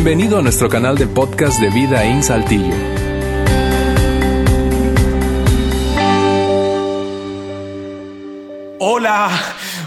Bienvenido a nuestro canal de podcast de Vida en Saltillo. Hola,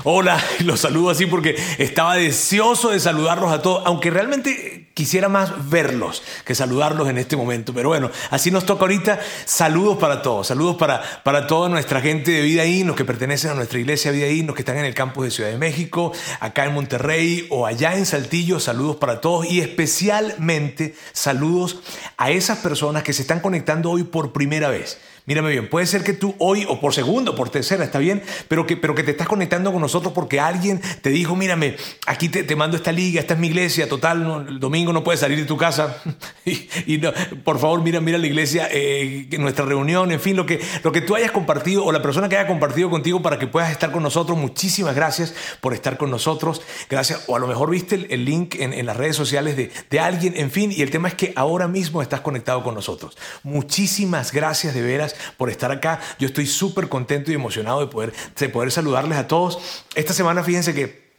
hola, los saludo así porque estaba deseoso de saludarlos a todos, aunque realmente quisiera más verlos que saludarlos en este momento. Pero bueno, así nos toca ahorita. Saludos para todos, saludos para, para toda nuestra gente de Vida los que pertenecen a nuestra iglesia Vida los que están en el campus de Ciudad de México, acá en Monterrey o allá en Saltillo. Saludos para todos y especialmente saludos a esas personas que se están conectando hoy por primera vez. Mírame bien, puede ser que tú hoy o por segundo, por tercera, está bien, pero que, pero que te estás conectando con nosotros porque alguien te dijo, mírame, aquí te, mando esta liga, esta es mi iglesia, total, el domingo no puedes salir de tu casa y, por favor mira, mira la iglesia, eh, nuestra reunión, en fin, lo que, lo que tú hayas compartido o la persona que haya compartido contigo para que puedas estar con nosotros, muchísimas gracias por estar con nosotros, gracias, o a lo mejor viste el, link en, en, las redes sociales de, de alguien, en fin, y el tema es que ahora mismo estás conectado con nosotros. Muchísimas gracias de veras por estar acá. Yo estoy súper contento y emocionado de poder, de poder saludarles a todos. Esta semana, fíjense que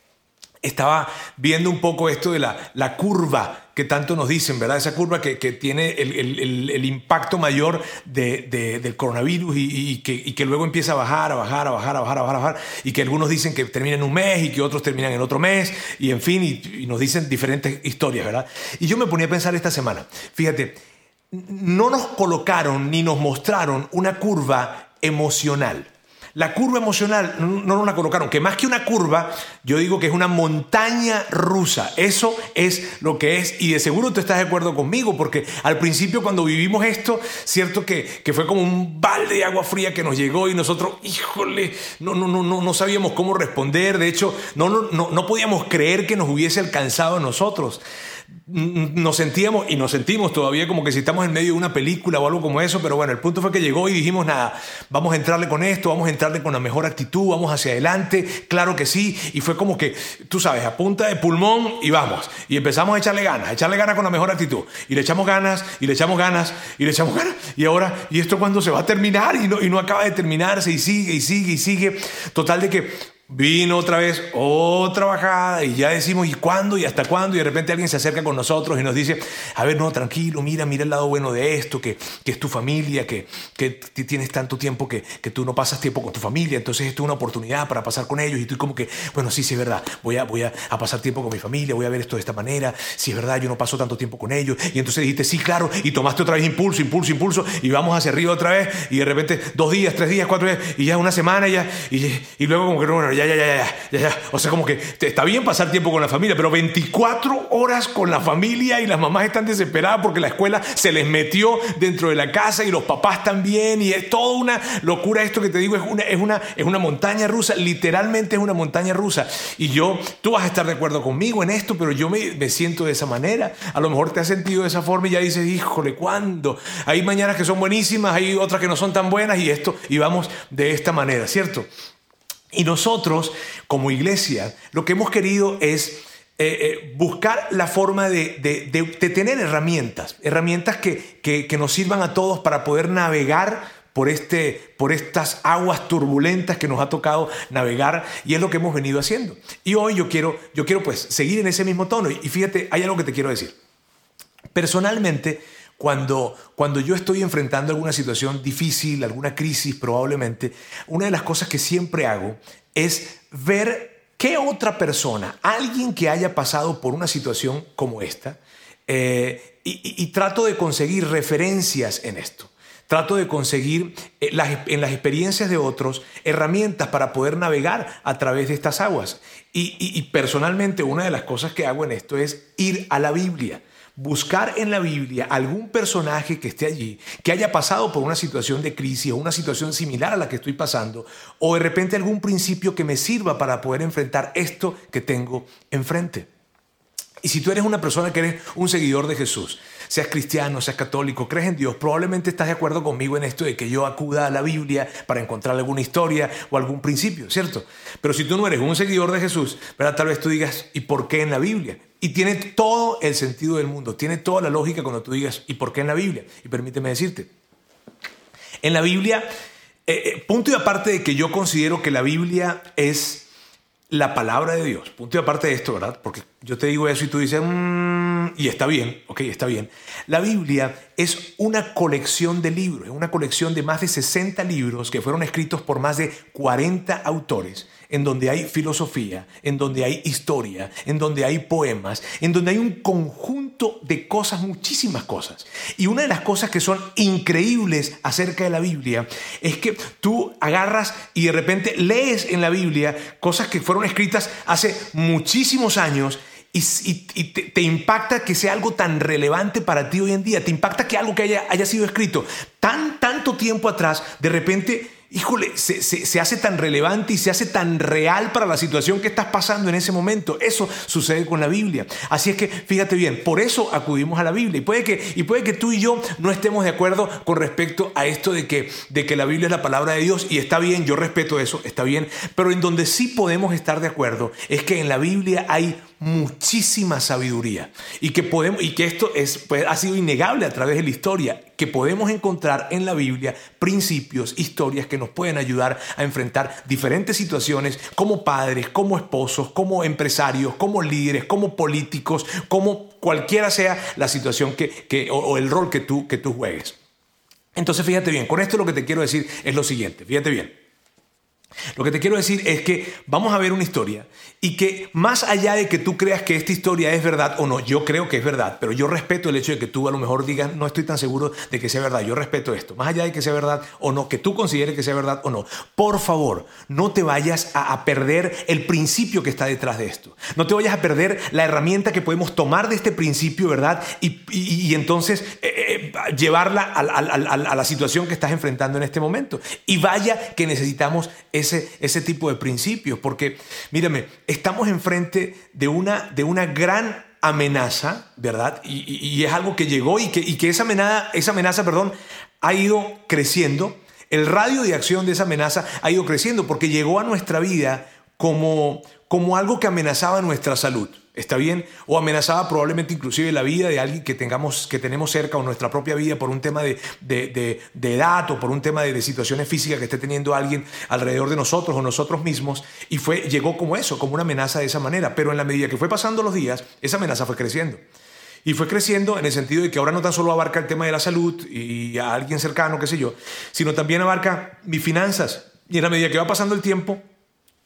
estaba viendo un poco esto de la, la curva que tanto nos dicen, ¿verdad? Esa curva que, que tiene el, el, impacto mayor de, del coronavirus y, que, que, luego empieza a bajar, a bajar, a bajar, a bajar, a bajar, a bajar, y que algunos dicen que termina en un mes y que otros terminan en otro mes, y en fin, y, y nos dicen diferentes historias, ¿verdad? Y yo me ponía a pensar esta semana, fíjate, no nos colocaron ni nos mostraron una curva emocional. La curva emocional no nos la colocaron, que más que una curva, yo digo que es una montaña rusa. Eso es lo que es. Y de seguro tú estás de acuerdo conmigo, porque al principio cuando vivimos esto, cierto que, que fue como un balde de agua fría que nos llegó y nosotros, híjole, no, no, no, no, no sabíamos cómo responder. De hecho, no, no, no, podíamos creer que nos hubiese alcanzado a nosotros nos sentíamos y nos sentimos todavía como que si estamos en medio de una película o algo como eso, pero bueno, el punto fue que llegó y dijimos, nada, vamos a entrarle con esto, vamos a entrarle con la mejor actitud, vamos hacia adelante, claro que sí, y fue como que, tú sabes, a punta de pulmón y vamos, y empezamos a echarle ganas, a echarle ganas con la mejor actitud, y le echamos ganas, y le echamos ganas, y le echamos ganas, y ahora, ¿y esto cuando se va a terminar? Y no, y no acaba de terminarse, y sigue, y sigue, y sigue, total de que Vino otra vez otra bajada y ya decimos, ¿y cuándo? ¿Y hasta cuándo? Y de repente alguien se acerca con nosotros y nos dice, a ver, no, tranquilo, mira, mira el lado bueno de esto, que, que es tu familia, que, que tienes tanto tiempo que, que, tú no pasas tiempo con tu familia, entonces esto es una oportunidad para pasar con ellos. Y tú como que, bueno, sí, sí, es verdad, voy a, voy a, a pasar tiempo con mi familia, voy a ver esto de esta manera, si es verdad, yo no paso tanto tiempo con ellos. Y entonces dijiste, sí, claro, y tomaste otra vez impulso, impulso, impulso, y vamos hacia arriba otra vez, y de repente dos días, tres días, cuatro días, y ya una semana, ya, y, y luego como que, bueno, ya, ya, ya, ya, ya o sea, como que está bien pasar tiempo con la familia, pero 24 horas con la familia y las mamás están desesperadas porque la escuela se les metió dentro de la casa y los papás también. Y es toda una locura esto que te digo, es una, es una, es una montaña rusa, literalmente es una montaña rusa. Y yo, tú vas a estar de acuerdo conmigo en esto, pero yo me, me siento de esa manera. A lo mejor te has sentido de esa forma y ya dices, híjole, ¿cuándo? Hay mañanas que son buenísimas, hay otras que no son tan buenas y esto, y vamos de esta manera, ¿cierto? Y nosotros, como iglesia, lo que hemos querido es eh, eh, buscar la forma de, tener herramientas, herramientas que, que, nos sirvan a todos para poder navegar por, este, por estas aguas turbulentas que nos ha tocado navegar y es lo que hemos venido haciendo. Y hoy yo quiero, yo quiero pues seguir en ese mismo tono y fíjate, hay algo que te quiero decir. Personalmente, cuando, cuando yo estoy enfrentando alguna situación difícil, alguna crisis probablemente, una de las cosas que siempre hago es ver qué otra persona, alguien que haya pasado por una situación como esta, eh, y, trato de conseguir referencias en esto. Trato de conseguir eh, en las experiencias de otros herramientas para poder navegar a través de estas aguas. y personalmente una de las cosas que hago en esto es ir a la Biblia buscar en la Biblia algún personaje que esté allí, que haya pasado por una situación de crisis o una situación similar a la que estoy pasando, o de repente algún principio que me sirva para poder enfrentar esto que tengo enfrente. Y si tú eres una persona que eres un seguidor de Jesús, seas cristiano, seas católico, crees en Dios, probablemente estás de acuerdo conmigo en esto de que yo acuda a la Biblia para encontrar alguna historia o algún principio, ¿cierto? Pero si tú no eres un seguidor de Jesús, ¿verdad? tal vez tú digas, ¿y por qué en la Biblia? Y tiene todo el sentido del mundo, tiene toda la lógica cuando tú digas, ¿y por qué en la Biblia? Y permíteme decirte, en la Biblia, eh, eh, punto y aparte de que yo considero que la Biblia es la palabra de Dios, punto y aparte de esto, ¿verdad? Porque yo te digo eso y tú dices, mmm, y está bien, ok, está bien. La Biblia es una colección de libros, es una colección de más de 60 libros que fueron escritos por más de 40 autores, en donde hay filosofía, en donde hay historia, en donde hay poemas, en donde hay un conjunto de cosas, muchísimas cosas. Y una de las cosas que son increíbles acerca de la Biblia es que tú agarras y de repente lees en la Biblia cosas que fueron escritas hace muchísimos años y, te, impacta que sea algo tan relevante para ti hoy en día, te impacta que algo que haya, haya sido escrito tan, tanto tiempo atrás, de repente híjole, se, hace tan relevante y se hace tan real para la situación que estás pasando en ese momento. Eso sucede con la Biblia. Así es que fíjate bien, por eso acudimos a la Biblia. Y puede que, y puede que tú y yo no estemos de acuerdo con respecto a esto de que, de que la Biblia es la palabra de Dios. Y está bien, yo respeto eso, está bien. Pero en donde sí podemos estar de acuerdo es que en la Biblia hay muchísima sabiduría y que podemos y que esto es, pues, ha sido innegable a través de la historia que podemos encontrar en la Biblia principios, historias que nos pueden ayudar a enfrentar diferentes situaciones como padres, como esposos, como empresarios, como líderes, como políticos, como cualquiera sea la situación que, o, el rol que tú, que tú juegues. Entonces fíjate bien, con esto lo que te quiero decir es lo siguiente, fíjate bien. Lo que te quiero decir es que vamos a ver una historia y que más allá de que tú creas que esta historia es verdad o no, yo creo que es verdad, pero yo respeto el hecho de que tú a lo mejor digas, no estoy tan seguro de que sea verdad, yo respeto esto, más allá de que sea verdad o no, que tú consideres que sea verdad o no, por favor, no te vayas a, perder el principio que está detrás de esto, no te vayas a perder la herramienta que podemos tomar de este principio, ¿verdad? Y, entonces eh, eh, llevarla a, a la situación que estás enfrentando en este momento. Y vaya que necesitamos ese, tipo de principios, porque mírame, estamos enfrente de una, de una gran amenaza, ¿verdad? Y, es algo que llegó y que, esa, amenaza, esa amenaza, perdón, ha ido creciendo. El radio de acción de esa amenaza ha ido creciendo porque llegó a nuestra vida como, como algo que amenazaba nuestra salud. ¿Está bien? O amenazaba probablemente inclusive la vida de alguien que, tengamos, que tenemos cerca o nuestra propia vida por un tema de, de, edad o por un tema de, situaciones físicas que esté teniendo alguien alrededor de nosotros o nosotros mismos. Y fue, llegó como eso, como una amenaza de esa manera. Pero en la medida que fue pasando los días, esa amenaza fue creciendo. Y fue creciendo en el sentido de que ahora no tan solo abarca el tema de la salud y a alguien cercano, qué sé yo, sino también abarca mis finanzas. Y en la medida que va pasando el tiempo,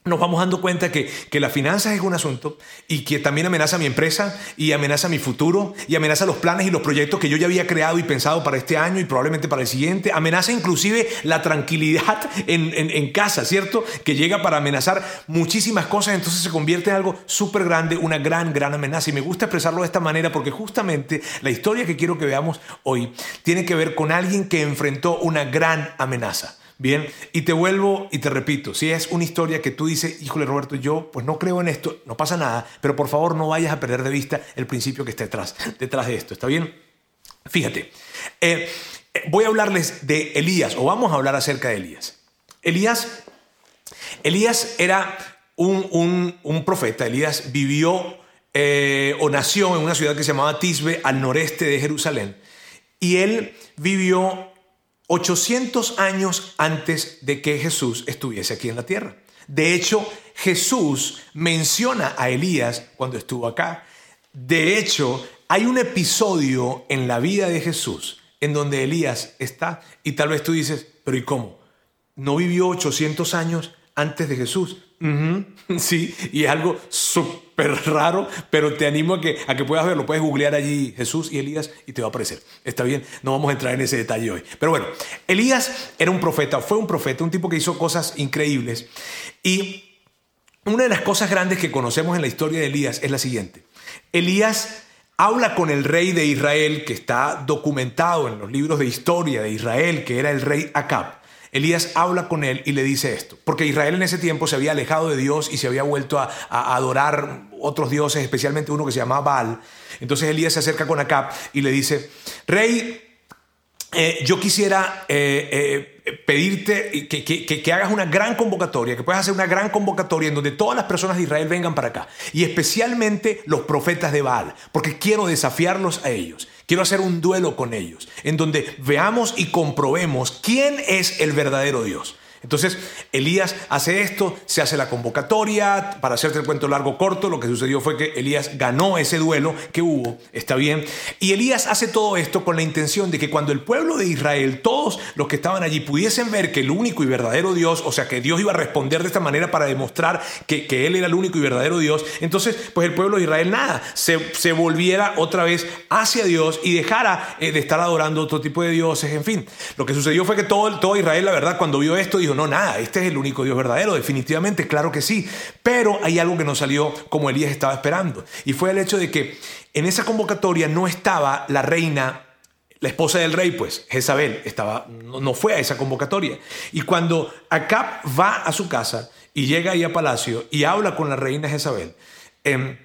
nos vamos dando cuenta que, que las finanzas es un asunto y que también amenaza mi empresa y amenaza mi futuro y amenaza los planes y los proyectos que yo ya había creado y pensado para este año y probablemente para el siguiente. Amenaza inclusive la tranquilidad en, en, casa, ¿cierto? Que llega para amenazar muchísimas cosas, entonces se convierte en algo súper grande, una gran, gran amenaza. Y me gusta expresarlo de esta manera porque justamente la historia que quiero que veamos hoy tiene que ver con alguien que enfrentó una gran amenaza. Bien, y te vuelvo y te repito, si es una historia que tú dices, híjole Roberto, yo pues no creo en esto, no pasa nada, pero por favor no vayas a perder de vista el principio que está detrás, detrás de esto, ¿está bien? Fíjate, eh, voy a hablarles de Elías, o vamos a hablar acerca de Elías. Elías, Elías era un, profeta, Elías vivió eh, o nació en una ciudad que se llamaba Tisbe, al noreste de Jerusalén, y él vivió 800 años antes de que Jesús estuviese aquí en la tierra. De hecho, Jesús menciona a Elías cuando estuvo acá. De hecho, hay un episodio en la vida de Jesús en donde Elías está y tal vez tú dices, pero ¿y cómo? ¿No vivió 800 años antes de Jesús? Sí, y es algo súper raro, pero te animo a que, a que puedas verlo. Puedes googlear allí Jesús y Elías y te va a aparecer. Está bien, no vamos a entrar en ese detalle hoy. Pero bueno, Elías era un profeta, fue un profeta, un tipo que hizo cosas increíbles. Y una de las cosas grandes que conocemos en la historia de Elías es la siguiente. Elías habla con el rey de Israel, que está documentado en los libros de historia de Israel, que era el rey Acab. Elías habla con él y le dice esto, porque Israel en ese tiempo se había alejado de Dios y se había vuelto a, adorar otros dioses, especialmente uno que se llamaba Baal. Entonces Elías se acerca con Acab y le dice, rey, eh, yo quisiera eh, eh, pedirte que, que, hagas una gran convocatoria, que puedas hacer una gran convocatoria en donde todas las personas de Israel vengan para acá, y especialmente los profetas de Baal, porque quiero desafiarlos a ellos. Quiero hacer un duelo con ellos, en donde veamos y comprobemos quién es el verdadero Dios. Entonces Elías hace esto, se hace la convocatoria, para hacerte el cuento largo corto, lo que sucedió fue que Elías ganó ese duelo que hubo, está bien, y Elías hace todo esto con la intención de que cuando el pueblo de Israel, todos los que estaban allí, pudiesen ver que el único y verdadero Dios, o sea, que Dios iba a responder de esta manera para demostrar que, Él era el único y verdadero Dios, entonces pues el pueblo de Israel nada, se, se volviera otra vez hacia Dios y dejara eh, de estar adorando otro tipo de dioses, en fin. Lo que sucedió fue que todo, todo Israel, la verdad, cuando vio esto, dijo, no, nada, este es el único Dios verdadero, definitivamente, claro que sí. Pero hay algo que no salió como Elías estaba esperando. Y fue el hecho de que en esa convocatoria no estaba la reina la esposa del rey, pues, Jezabel, estaba, no, fue a esa convocatoria. Y cuando Acab va a su casa y llega ahí a palacio y habla con la reina Jezabel, em,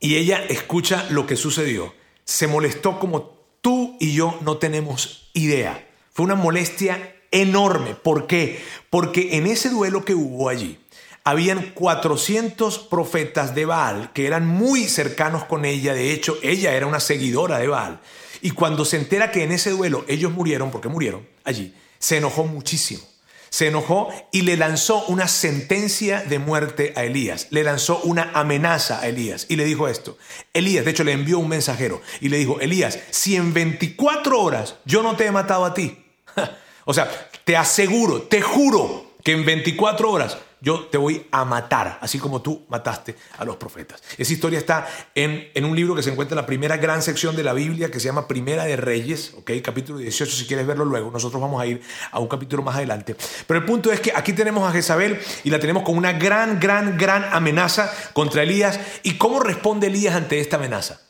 y ella escucha lo que sucedió, se molestó como tú y yo no tenemos idea. Fue una molestia enorme. ¿Por qué? Porque en ese duelo que hubo allí, habían 400 profetas de Baal que eran muy cercanos con ella. De hecho, ella era una seguidora de Baal. Y cuando se entera que en ese duelo ellos murieron, porque murieron allí, se enojó muchísimo. Se enojó y le lanzó una sentencia de muerte a Elías. Le lanzó una amenaza a Elías y le dijo esto. Elías, de hecho, le envió un mensajero y le dijo, Elías, si en 24 horas yo no te he matado a ti, o sea, te aseguro, te juro que en 24 horas yo te voy a matar, así como tú mataste a los profetas. Esa historia está en, en, un libro que se encuentra en la primera gran sección de la Biblia, que se llama Primera de Reyes, ¿ok? Capítulo 18, si quieres verlo luego, nosotros vamos a ir a un capítulo más adelante. Pero el punto es que aquí tenemos a Jezabel y la tenemos con una gran, gran, gran amenaza contra Elías. ¿Y cómo responde Elías ante esta amenaza?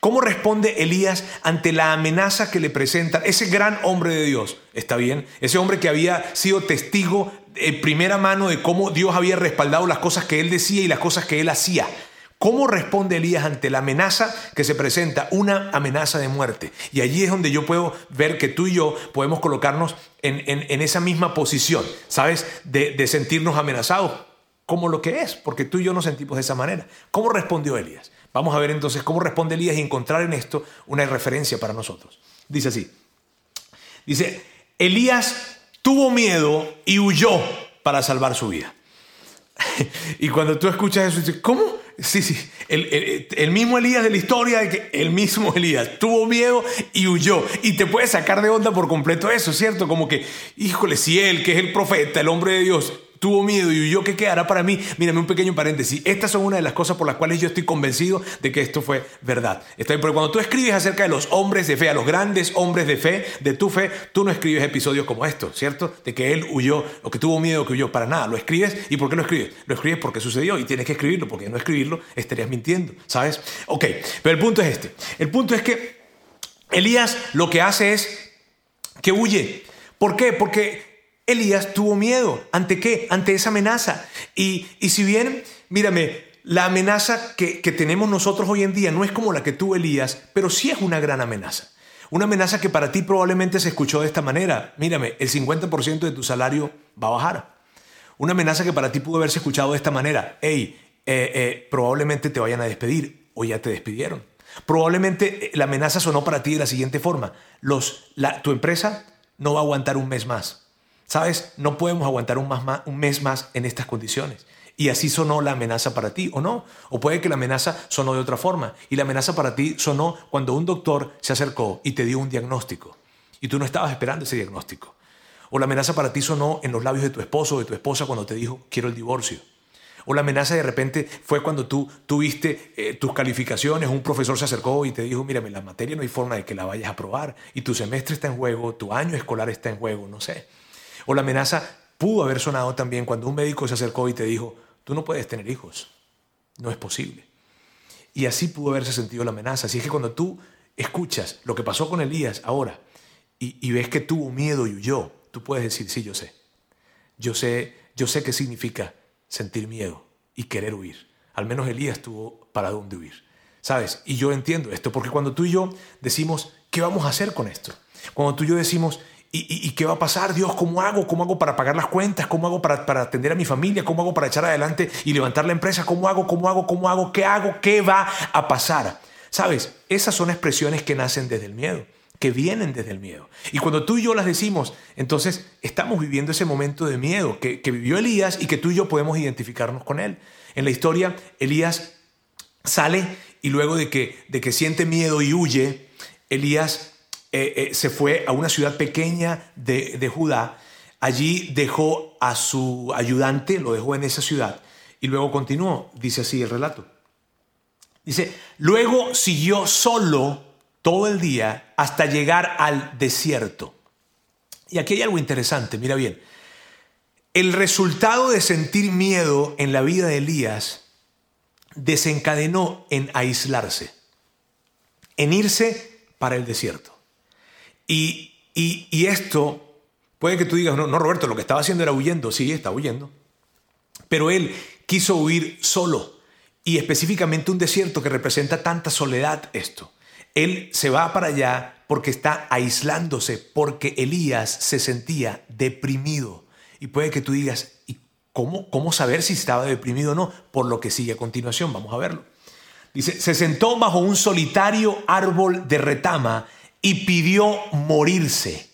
¿Cómo responde Elías ante la amenaza que le presenta ese gran hombre de Dios? ¿Está bien? Ese hombre que había sido testigo en primera mano de cómo Dios había respaldado las cosas que él decía y las cosas que él hacía. ¿Cómo responde Elías ante la amenaza que se presenta? Una amenaza de muerte. Y allí es donde yo puedo ver que tú y yo podemos colocarnos en, esa misma posición, ¿sabes? De, de sentirnos amenazados como lo que es, porque tú y yo nos sentimos de esa manera. ¿Cómo respondió Elías? Vamos a ver entonces cómo responde Elías y encontrar en esto una referencia para nosotros. Dice así. Dice, Elías tuvo miedo y huyó para salvar su vida. y cuando tú escuchas eso, dices, ¿cómo? Sí, sí, el, mismo Elías de la historia, el mismo Elías tuvo miedo y huyó. Y te puede sacar de onda por completo eso, ¿cierto? Como que, híjole, si él, que es el profeta, el hombre de Dios, tuvo miedo y huyó, ¿qué quedará para mí? Mírame un pequeño paréntesis. Estas son una de las cosas por las cuales yo estoy convencido de que esto fue verdad. Está Porque cuando tú escribes acerca de los hombres de fe, a los grandes hombres de fe, de tu fe, tú no escribes episodios como estos, ¿cierto? De que él huyó o que tuvo miedo que huyó. Para nada. Lo escribes. ¿Y por qué lo escribes? Lo escribes porque sucedió y tienes que escribirlo, porque no escribirlo estarías mintiendo, ¿sabes? Ok, pero el punto es este. El punto es que Elías lo que hace es que huye. ¿Por qué? Porque Elías tuvo miedo. ¿Ante qué? Ante esa amenaza. Y, si bien, mírame, la amenaza que, que tenemos nosotros hoy en día no es como la que tuvo Elías, pero sí es una gran amenaza. Una amenaza que para ti probablemente se escuchó de esta manera. Mírame, el 50% de tu salario va a bajar. Una amenaza que para ti pudo haberse escuchado de esta manera. Hey, eh, eh, probablemente te vayan a despedir o ya te despidieron. Probablemente eh, la amenaza sonó para ti de la siguiente forma. Los, tu empresa no va a aguantar un mes más. Sabes, no podemos aguantar un, mes más en estas condiciones. Y así sonó la amenaza para ti, ¿o no? O puede que la amenaza sonó de otra forma. Y la amenaza para ti sonó cuando un doctor se acercó y te dio un diagnóstico. Y tú no estabas esperando ese diagnóstico. O la amenaza para ti sonó en los labios de tu esposo o de tu esposa cuando te dijo, quiero el divorcio. O la amenaza de repente fue cuando tú tuviste eh, tus calificaciones, un profesor se acercó y te dijo, mírame, la materia no hay forma de que la vayas a aprobar y tu semestre está en juego, tu año escolar está en juego, no sé. O la amenaza pudo haber sonado también cuando un médico se acercó y te dijo, tú no puedes tener hijos, no es posible. Y así pudo haberse sentido la amenaza. Así es que cuando tú escuchas lo que pasó con Elías ahora y, ves que tuvo miedo y huyó, tú puedes decir, sí, yo sé. Yo sé, yo sé qué significa sentir miedo y querer huir. Al menos Elías tuvo para dónde huir. ¿Sabes? Y yo entiendo esto, porque cuando tú y yo decimos, ¿qué vamos a hacer con esto? Cuando tú y yo decimos, ¿Y, qué va a pasar? Dios, ¿cómo hago? ¿Cómo hago para pagar las cuentas? ¿Cómo hago para, para, atender a mi familia? ¿Cómo hago para echar adelante y levantar la empresa? ¿Cómo hago? ¿Cómo hago? ¿Cómo hago? ¿Qué hago? ¿Qué va a pasar? Sabes, esas son expresiones que nacen desde el miedo. que vienen desde el miedo. Y cuando tú y yo las decimos, entonces estamos viviendo ese momento de miedo que, vivió Elías y que tú y yo podemos identificarnos con él. En la historia, Elías sale y luego de que, de que siente miedo y huye, Elías eh, eh, se fue a una ciudad pequeña de, de Judá. Allí dejó a su ayudante, lo dejó en esa ciudad y luego continuó, dice así el relato. Dice, luego siguió solo todo el día hasta llegar al desierto. Y aquí hay algo interesante, mira bien. El resultado de sentir miedo en la vida de Elías desencadenó en aislarse, en irse para el desierto. Y, y, esto, puede que tú digas, no, no, Roberto, lo que estaba haciendo era huyendo, sí, estaba huyendo, pero él quiso huir solo y específicamente un desierto que representa tanta soledad esto. Él se va para allá porque está aislándose, porque Elías se sentía deprimido. Y puede que tú digas, ¿y cómo, cómo saber si estaba deprimido o no? Por lo que sigue a continuación, vamos a verlo. Dice, se sentó bajo un solitario árbol de retama y pidió morirse.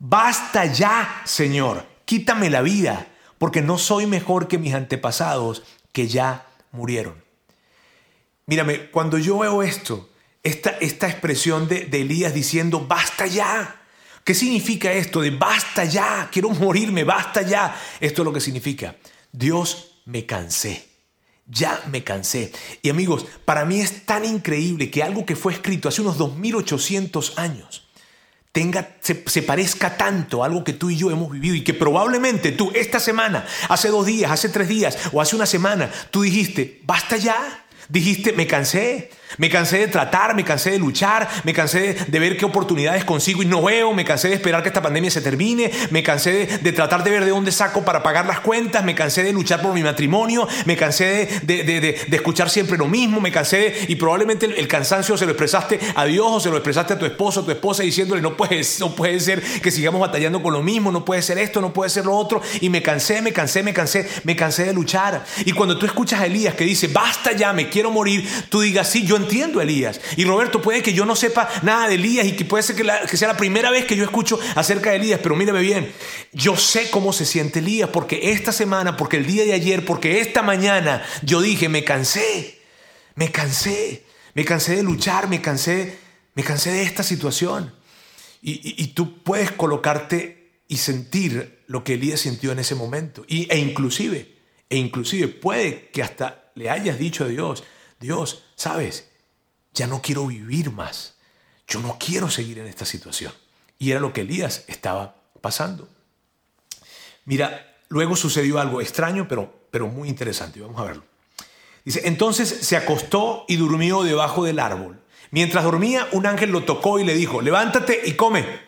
Basta ya, Señor, quítame la vida, porque no soy mejor que mis antepasados que ya murieron. Mírame, cuando yo veo esto, esta, expresión de, de Elías diciendo, basta ya. ¿Qué significa esto de basta ya? Quiero morirme, basta ya. Esto es lo que significa. Dios, me cansé. Ya me cansé. Y amigos, para mí es tan increíble que algo que fue escrito hace unos 2800 años tenga, se, se, parezca tanto a algo que tú y yo hemos vivido y que probablemente tú esta semana, hace dos días, hace tres días o hace una semana, tú dijiste, basta ya. Dijiste, me cansé, me cansé de tratar, me cansé de luchar, me cansé de, ver qué oportunidades consigo y no veo, me cansé de esperar que esta pandemia se termine, me cansé de, tratar de ver de dónde saco para pagar las cuentas, me cansé de luchar por mi matrimonio, me cansé de, escuchar siempre lo mismo, me cansé y probablemente el, cansancio se lo expresaste a Dios o se lo expresaste a tu esposo, a tu esposa diciéndole no puede, no puede ser que sigamos batallando con lo mismo, no puede ser esto, no puede ser lo otro y me cansé, me cansé, me cansé, me cansé de luchar. Y cuando tú escuchas a Elías que dice, basta ya, me quiero morir, tú digas, sí, yo entiendo a Elías. Y Roberto, puede que yo no sepa nada de Elías y que puede ser que, sea la primera vez que yo escucho acerca de Elías, pero mírame bien, yo sé cómo se siente Elías porque esta semana, porque el día de ayer, porque esta mañana yo dije, me cansé, me cansé, me cansé de luchar, me cansé, me cansé de esta situación. Y, tú puedes colocarte y sentir lo que Elías sintió en ese momento. Y, e inclusive, e inclusive puede que hasta le hayas dicho a Dios, Dios, sabes, ya no quiero vivir más. Yo no quiero seguir en esta situación. Y era lo que Elías estaba pasando. Mira, luego sucedió algo extraño, pero, pero muy interesante. Vamos a verlo. Dice, entonces se acostó y durmió debajo del árbol. Mientras dormía, un ángel lo tocó y le dijo, levántate y come.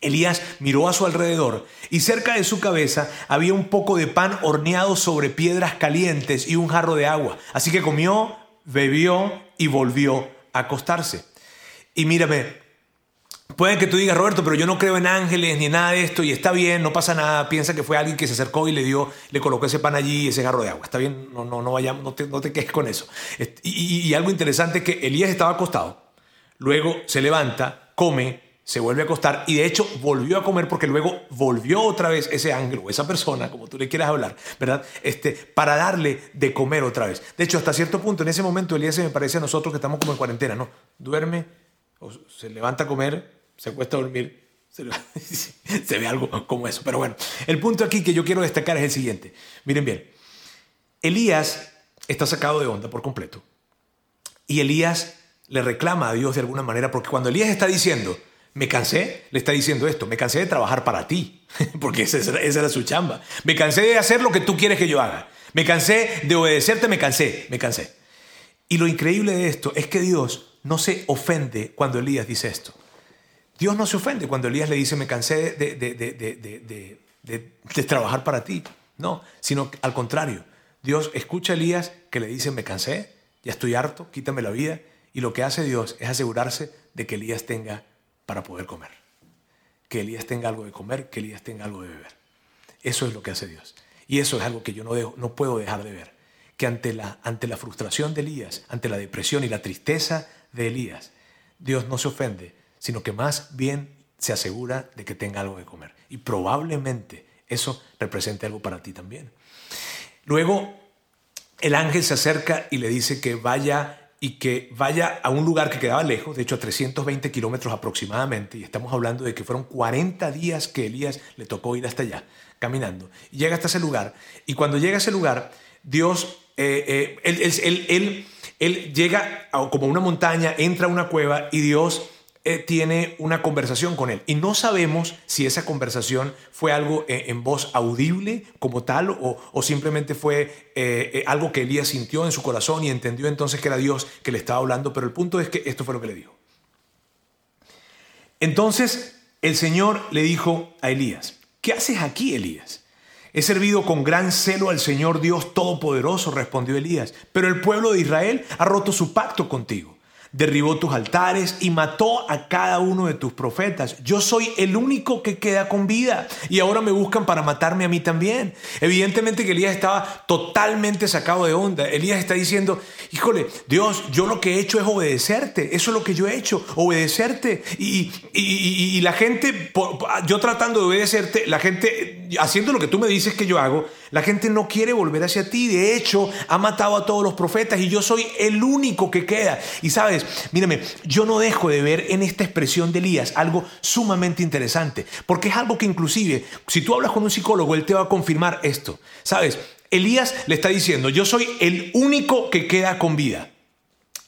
Elías miró a su alrededor y cerca de su cabeza había un poco de pan horneado sobre piedras calientes y un jarro de agua. Así que comió, bebió y volvió a acostarse. Y mírame, puede que tú digas, Roberto, pero yo no creo en ángeles ni nada de esto y está bien, no pasa nada. Piensa que fue alguien que se acercó y le dio, le colocó ese pan allí y ese jarro de agua. Está bien, no, no, no vayamos, no te, no te quejes con eso. Y, y algo interesante es que Elías estaba acostado, luego se levanta, come, se vuelve a acostar y de hecho volvió a comer porque luego volvió otra vez ese ángel esa persona, como tú le quieras hablar, ¿verdad? Este, para darle de comer otra vez. De hecho, hasta cierto punto, en ese momento Elías se me parece a nosotros que estamos como en cuarentena, ¿no? Duerme, o se levanta a comer, se acuesta a dormir, se, se ve algo como eso. Pero bueno, el punto aquí que yo quiero destacar es el siguiente. Miren bien, Elías está sacado de onda por completo. Y Elías le reclama a Dios de alguna manera, porque cuando Elías está diciendo, me cansé, le está diciendo esto, me cansé de trabajar para ti, porque esa, era su chamba. Me cansé de hacer lo que tú quieres que yo haga. Me cansé de obedecerte, me cansé, me cansé. Y lo increíble de esto es que Dios no se ofende cuando Elías dice esto. Dios no se ofende cuando Elías le dice, me cansé de, de, de trabajar para ti. No, sino al contrario. Dios escucha a Elías que le dice, me cansé, ya estoy harto, quítame la vida. Y lo que hace Dios es asegurarse de que Elías tenga para poder comer. Que Elías tenga algo de comer, que Elías tenga algo de beber. Eso es lo que hace Dios. Y eso es algo que yo no, dejo, no puedo dejar de ver. Que ante la, ante la frustración de Elías, ante la depresión y la tristeza de Elías, Dios no se ofende, sino que más bien se asegura de que tenga algo de comer. Y probablemente eso represente algo para ti también. Luego, el ángel se acerca y le dice que vaya y que vaya a un lugar que quedaba lejos, de hecho a 320 kilómetros aproximadamente, y estamos hablando de que fueron 40 días que Elías le tocó ir hasta allá, caminando. Y llega hasta ese lugar, y cuando llega a ese lugar, Dios, eh, eh, él, él, llega a, como una montaña, entra a una cueva y Dios eh, tiene una conversación con él. Y no sabemos si esa conversación fue algo eh, en voz audible como tal o, simplemente fue eh, algo que Elías sintió en su corazón y entendió entonces que era Dios que le estaba hablando. Pero el punto es que esto fue lo que le dijo. Entonces el Señor le dijo a Elías, ¿qué haces aquí, Elías? He servido con gran celo al Señor Dios Todopoderoso, respondió Elías, pero el pueblo de Israel ha roto su pacto contigo derribó tus altares y mató a cada uno de tus profetas. Yo soy el único que queda con vida y ahora me buscan para matarme a mí también. Evidentemente que Elías estaba totalmente sacado de onda. Elías está diciendo, híjole, Dios, yo lo que he hecho es obedecerte. Eso es lo que yo he hecho, obedecerte. Y, y la gente, yo tratando de obedecerte, la gente haciendo lo que tú me dices que yo hago, la gente no quiere volver hacia ti. De hecho, ha matado a todos los profetas y yo soy el único que queda. Y sabes, mírame, yo no dejo de ver en esta expresión de Elías algo sumamente interesante, porque es algo que inclusive, si tú hablas con un psicólogo, él te va a confirmar esto. Sabes, Elías le está diciendo, yo soy el único que queda con vida.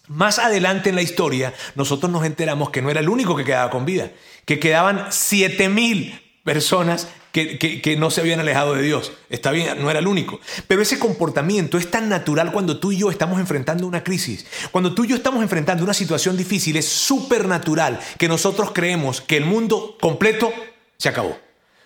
Más adelante en la historia, nosotros nos enteramos que no era el único que quedaba con vida, que quedaban siete mil personas que, no se habían alejado de Dios. Está bien, no era el único. Pero ese comportamiento es tan natural cuando tú y yo estamos enfrentando una crisis. Cuando tú y yo estamos enfrentando una situación difícil, es súper natural que nosotros creemos que el mundo completo se acabó.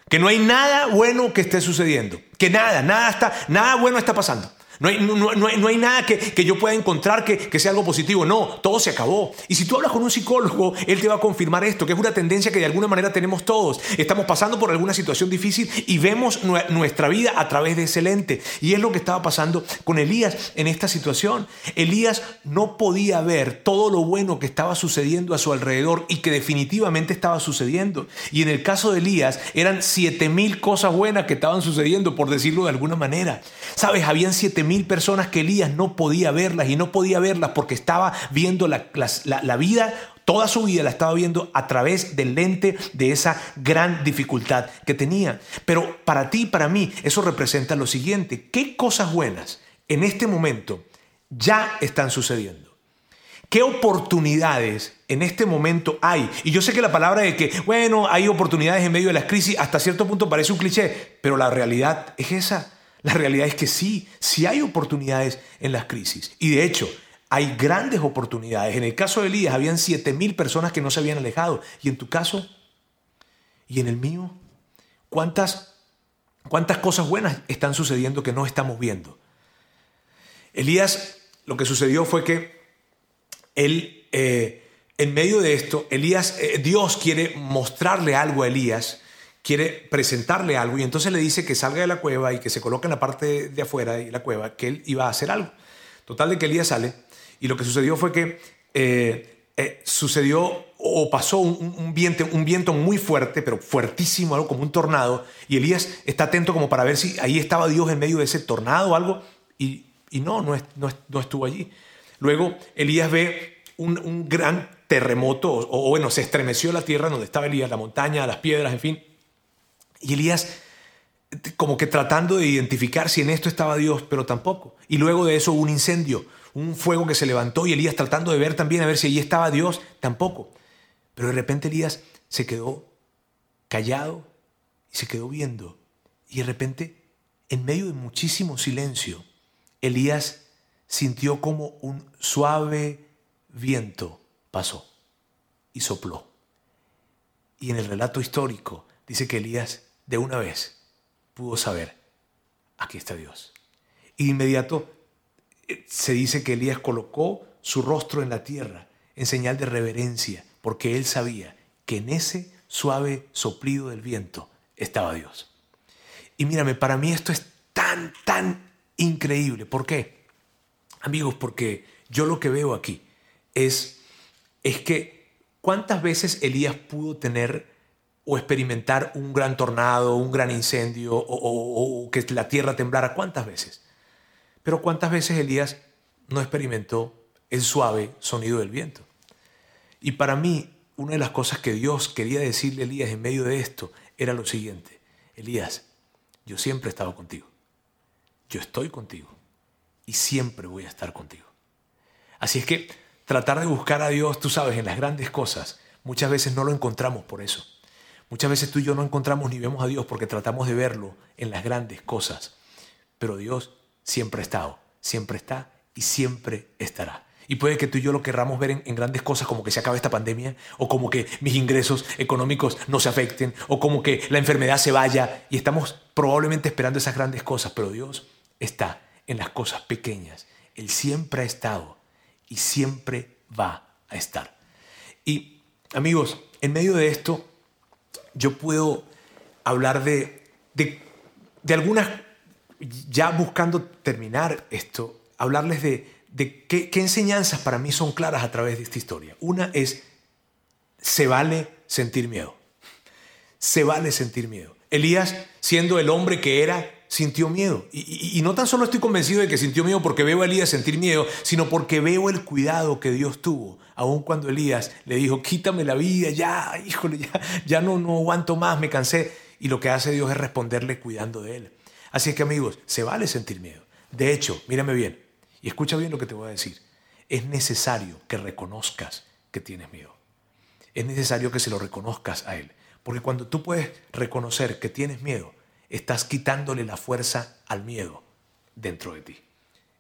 Que no hay nada bueno que esté sucediendo. Que nada, nada, está, nada bueno está pasando. No hay, no, hay, nada que, yo pueda encontrar que, sea algo positivo. No, todo se acabó. Y si tú hablas con un psicólogo, él te va a confirmar esto, que es una tendencia que de alguna manera tenemos todos. Estamos pasando por alguna situación difícil y vemos nuestra vida a través de ese lente. Y es lo que estaba pasando con Elías en esta situación. Elías no podía ver todo lo bueno que estaba sucediendo a su alrededor y que definitivamente estaba sucediendo. Y en el caso de Elías, eran siete mil cosas buenas que estaban sucediendo, por decirlo de alguna manera. Sabes, habían siete mil personas que Elías no podía verlas y no podía verlas porque estaba viendo la, la vida Toda su vida la estaba viendo a través del lente de esa gran dificultad que tenía. Pero para ti y para mí eso representa lo siguiente. ¿Qué cosas buenas en este momento ya están sucediendo? ¿Qué oportunidades en este momento hay? Y yo sé que la palabra de que, bueno, hay oportunidades en medio de las crisis, hasta cierto punto parece un cliché, pero la realidad es esa. La realidad es que sí, sí hay oportunidades en las crisis. Y de hecho, hay grandes oportunidades. En el caso de Elías, habían 7 mil personas que no se habían alejado. ¿Y en tu caso? ¿Y en el mío? ¿Cuántas, cuántas cosas buenas están sucediendo que no estamos viendo? Elías, lo que sucedió fue que él, eh, en medio de esto, Elías, eh, Dios quiere mostrarle algo a Elías quiere presentarle algo y entonces le dice que salga de la cueva y que se coloque en la parte de afuera de la cueva, que él iba a hacer algo. Total de que Elías sale y lo que sucedió fue que eh, eh, sucedió o pasó un, viento, un viento muy fuerte, pero fuertísimo, algo como un tornado, y Elías está atento como para ver si ahí estaba Dios en medio de ese tornado o algo, y, no, no, no, estuvo allí. Luego Elías ve un, gran terremoto, o, o bueno, se estremeció la tierra donde estaba Elías, la montaña, las piedras, en fin, y Elías como que tratando de identificar si en esto estaba Dios, pero tampoco. Y luego de eso un incendio, un fuego que se levantó y Elías tratando de ver también a ver si allí estaba Dios, tampoco. Pero de repente Elías se quedó callado y se quedó viendo. Y de repente, en medio de muchísimo silencio, Elías sintió como un suave viento pasó y sopló. Y en el relato histórico dice que Elías de una vez pudo saber, aquí está Dios. Y de inmediato eh, se dice que Elías colocó su rostro en la tierra en señal de reverencia, porque él sabía que en ese suave soplido del viento estaba Dios. Y mírame, para mí esto es tan, tan increíble. ¿Por qué? Amigos, porque yo lo que veo aquí es, es que ¿Cuántas veces Elías pudo tener o experimentar un gran tornado, un gran incendio o, que la tierra temblara? ¿Cuántas veces? Pero ¿cuántas veces Elías no experimentó el suave sonido del viento? Y para mí, una de las cosas que Dios quería decirle a Elías en medio de esto era lo siguiente. Elías, yo siempre he estado contigo. Yo estoy contigo. Y siempre voy a estar contigo. Así es que tratar de buscar a Dios, tú sabes, en las grandes cosas, muchas veces no lo encontramos por eso. Muchas veces tú y yo no encontramos ni vemos a Dios porque tratamos de verlo en las grandes cosas. Pero Dios siempre ha estado, siempre está y siempre estará. Y puede que tú y yo lo querramos ver en, grandes cosas como que se acabe esta pandemia, o como que mis ingresos económicos no se afecten, o como que la enfermedad se vaya. Y estamos probablemente esperando esas grandes cosas, pero Dios está en las cosas pequeñas. Él siempre ha estado y siempre va a estar. Y amigos, en medio de esto, yo puedo hablar de, de, algunas, ya buscando terminar esto, hablarles de, de qué, qué, enseñanzas para mí son claras a través de esta historia. Una es, se vale sentir miedo. Se vale sentir miedo. Elías, siendo el hombre que era, sintió miedo. Y, no tan solo estoy convencido de que sintió miedo porque veo a Elías sentir miedo, sino porque veo el cuidado que Dios tuvo. Aun cuando Elías le dijo, quítame la vida, ya, híjole, ya, ya no, no aguanto más, me cansé. Y lo que hace Dios es responderle cuidando de él. Así es que amigos, se vale sentir miedo. De hecho, mírame bien y escucha bien lo que te voy a decir. Es necesario que reconozcas que tienes miedo. Es necesario que se lo reconozcas a Él. Porque cuando tú puedes reconocer que tienes miedo, estás quitándole la fuerza al miedo dentro de ti.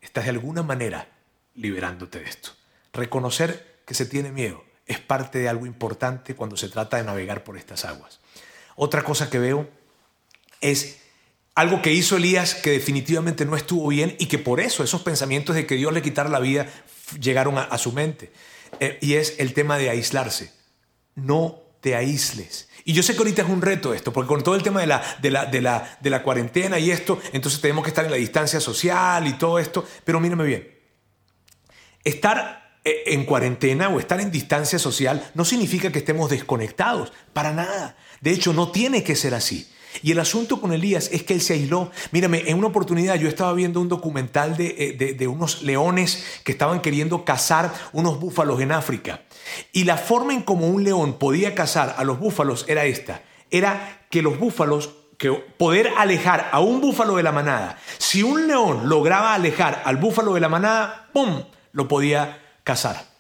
Estás de alguna manera liberándote de esto. Reconocer que se tiene miedo es parte de algo importante cuando se trata de navegar por estas aguas. Otra cosa que veo es algo que hizo Elías que definitivamente no estuvo bien y que por eso esos pensamientos de que Dios le quitara la vida llegaron a, su mente. Eh, y es el tema de aislarse. No te aísles. Y yo sé que ahorita es un reto esto, porque con todo el tema de la, de la, de la, de la cuarentena y esto, entonces tenemos que estar en la distancia social y todo esto, pero mírame bien, estar eh, en cuarentena o estar en distancia social no significa que estemos desconectados, para nada. De hecho, no tiene que ser así. Y el asunto con Elías es que él se aisló. Mírame, en una oportunidad yo estaba viendo un documental de, eh, de, unos leones que estaban queriendo cazar unos búfalos en África. Y la forma en como un león podía cazar a los búfalos era esta. Era que los búfalos, que poder alejar a un búfalo de la manada. Si un león lograba alejar al búfalo de la manada, ¡pum! Lo podía cazar.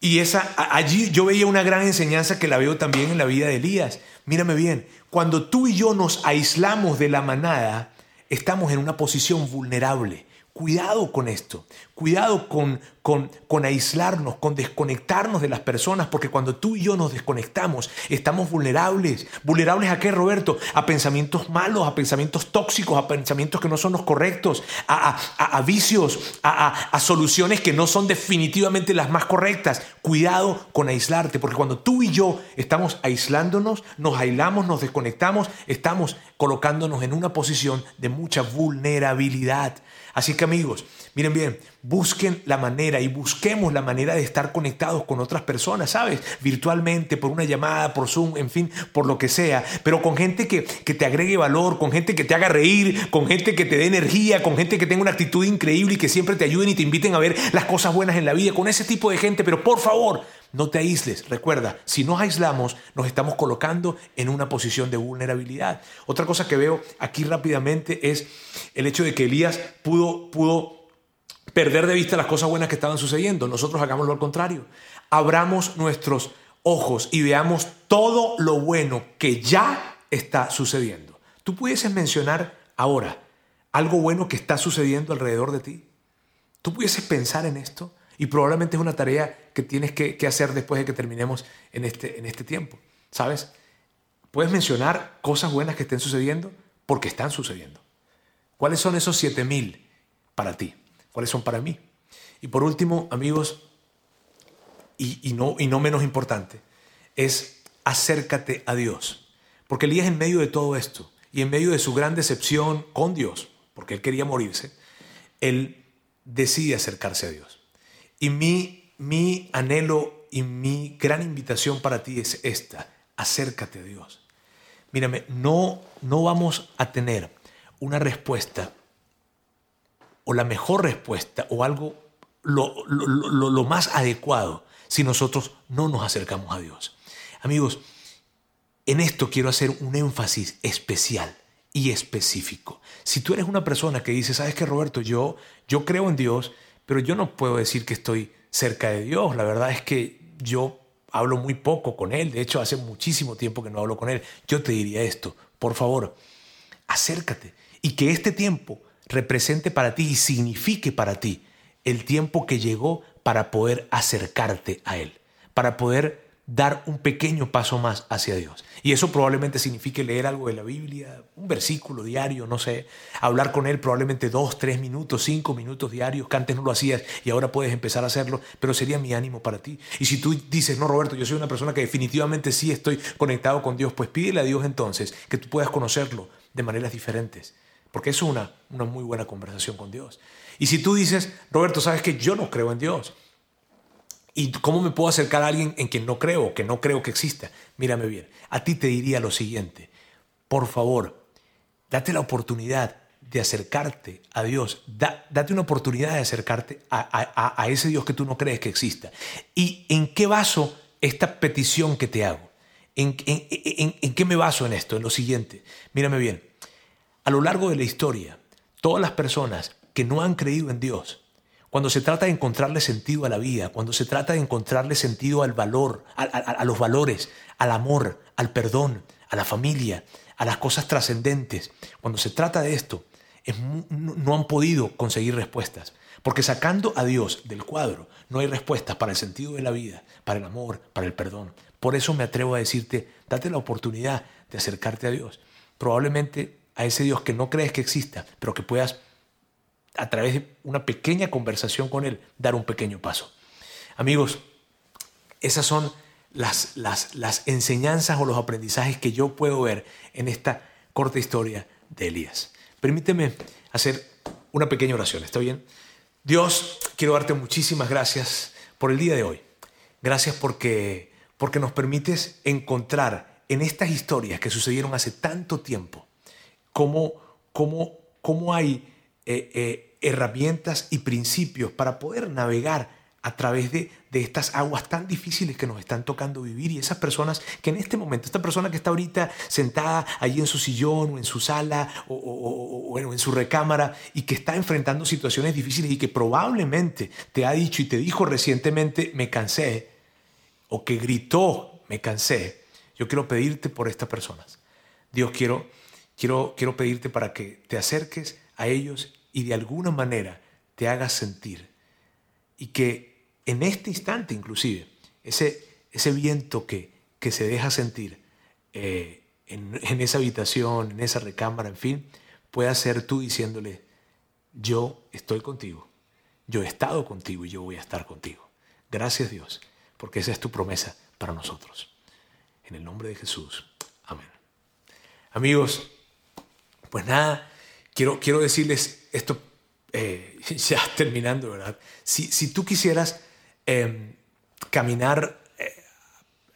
Y esa, allí yo veía una gran enseñanza que la veo también en la vida de Elías. Mírame bien, cuando tú y yo nos aislamos de la manada, estamos en una posición vulnerable. Cuidado con esto, cuidado con, con, aislarnos, con desconectarnos de las personas, porque cuando tú y yo nos desconectamos, estamos vulnerables. ¿Vulnerables a qué, Roberto? A pensamientos malos, a pensamientos tóxicos, a pensamientos que no son los correctos, a, vicios, a soluciones que no son definitivamente las más correctas. Cuidado con aislarte, porque cuando tú y yo estamos aislándonos, nos aislamos, nos desconectamos, estamos colocándonos en una posición de mucha vulnerabilidad. Así que amigos, miren bien, busquen la manera y busquemos la manera de estar conectados con otras personas, ¿sabes? Virtualmente, por una llamada, por Zoom, en fin, por lo que sea, pero con gente que, que te agregue valor, con gente que te haga reír, con gente que te dé energía, con gente que tenga una actitud increíble y que siempre te ayuden y te inviten a ver las cosas buenas en la vida, con ese tipo de gente, pero por favor, no te aísles. Recuerda, si nos aislamos, nos estamos colocando en una posición de vulnerabilidad. Otra cosa que veo aquí rápidamente es el hecho de que Elías pudo, pudo perder de vista las cosas buenas que estaban sucediendo. Nosotros hagámoslo al contrario. Abramos nuestros ojos y veamos todo lo bueno que ya está sucediendo. Tú pudieses mencionar ahora algo bueno que está sucediendo alrededor de ti. Tú pudieses pensar en esto. Y probablemente es una tarea que tienes que, hacer después de que terminemos en este, en este tiempo. ¿Sabes? Puedes mencionar cosas buenas que estén sucediendo porque están sucediendo. ¿Cuáles son esos 7000 para ti? ¿Cuáles son para mí? Y por último, amigos, y, no, y no menos importante, es acércate a Dios. Porque Elías en medio de todo esto y en medio de su gran decepción con Dios, porque él quería morirse, él decide acercarse a Dios. Y mi, mi anhelo y mi gran invitación para ti es esta, acércate a Dios. Mírame, no, no vamos a tener una respuesta o la mejor respuesta o algo lo, lo, más adecuado si nosotros no nos acercamos a Dios. Amigos, en esto quiero hacer un énfasis especial y específico. Si tú eres una persona que dice, sabes que Roberto, yo, yo creo en Dios, pero yo no puedo decir que estoy cerca de Dios. La verdad es que yo hablo muy poco con Él. De hecho, hace muchísimo tiempo que no hablo con Él. Yo te diría esto, por favor, acércate y que este tiempo represente para ti y signifique para ti el tiempo que llegó para poder acercarte a Él, para poder dar un pequeño paso más hacia Dios. Y eso probablemente signifique leer algo de la Biblia, un versículo diario, no sé, hablar con Él probablemente dos, tres minutos, cinco minutos diarios, que antes no lo hacías y ahora puedes empezar a hacerlo, pero sería mi ánimo para ti. Y si tú dices, no, Roberto, yo soy una persona que definitivamente sí estoy conectado con Dios, pues pídele a Dios entonces que tú puedas conocerlo de maneras diferentes, porque es una, una muy buena conversación con Dios. Y si tú dices, Roberto, sabes que yo no creo en Dios, ¿Y cómo me puedo acercar a alguien en quien no creo, que no creo que exista? Mírame bien, a ti te diría lo siguiente, por favor, date la oportunidad de acercarte a Dios, date una oportunidad de acercarte a, ese Dios que tú no crees que exista. ¿Y en qué baso esta petición que te hago? ¿En, en qué me baso en esto? En lo siguiente, mírame bien, a lo largo de la historia, todas las personas que no han creído en Dios, cuando se trata de encontrarle sentido a la vida, cuando se trata de encontrarle sentido al valor, a, los valores, al amor, al perdón, a la familia, a las cosas trascendentes, cuando se trata de esto, no han podido conseguir respuestas. Porque sacando a Dios del cuadro, no hay respuestas para el sentido de la vida, para el amor, para el perdón. Por eso me atrevo a decirte, date la oportunidad de acercarte a Dios. Probablemente a ese Dios que no crees que exista, pero que puedas a través de una pequeña conversación con Él, dar un pequeño paso. Amigos, esas son las, las, las enseñanzas o los aprendizajes que yo puedo ver en esta corta historia de Elías. Permíteme hacer una pequeña oración, ¿está bien? Dios, quiero darte muchísimas gracias por el día de hoy. Gracias porque, porque nos permites encontrar en estas historias que sucedieron hace tanto tiempo cómo, cómo, cómo hay eh, eh, herramientas y principios para poder navegar a través de, estas aguas tan difíciles que nos están tocando vivir y esas personas que en este momento, esta persona que está ahorita sentada allí en su sillón o en su sala o, en su recámara y que está enfrentando situaciones difíciles y que probablemente te ha dicho y te dijo recientemente me cansé o que gritó me cansé, yo quiero pedirte por estas personas. Dios, quiero, quiero, quiero pedirte para que te acerques a ellos y de alguna manera te hagas sentir. Y que en este instante inclusive, ese, ese viento que, que se deja sentir eh, en, en esa habitación, en esa recámara, en fin, pueda ser tú diciéndole, yo estoy contigo, yo he estado contigo y yo voy a estar contigo. Gracias Dios, porque esa es tu promesa para nosotros. En el nombre de Jesús. Amén. Amigos, pues nada, quiero, quiero decirles esto eh, ya terminando, ¿verdad? Si, si tú quisieras em, caminar eh,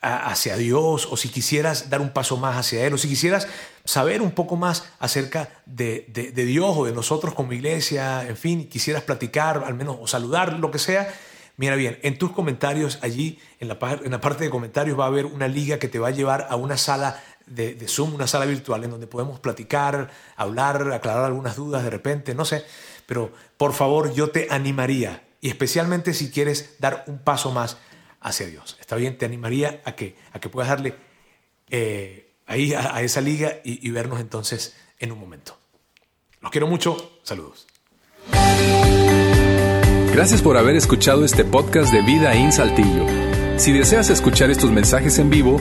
hacia Dios o si quisieras dar un paso más hacia Él o si quisieras saber un poco más acerca de, de, Dios o de nosotros como iglesia, en fin, quisieras platicar al menos o saludar, lo que sea, mira bien, en tus comentarios allí, en la, en la parte de comentarios va a haber una liga que te va a llevar a una sala de, Zoom, una sala virtual en donde podemos platicar, hablar, aclarar algunas dudas de repente, no sé, pero por favor yo te animaría, y especialmente si quieres dar un paso más hacia Dios. ¿Está bien? Te animaría a que, a que puedas darle eh, ahí a, esa liga y, y vernos entonces en un momento. Los quiero mucho, saludos. Gracias por haber escuchado este podcast de Vida en Saltillo. Si deseas escuchar estos mensajes en vivo,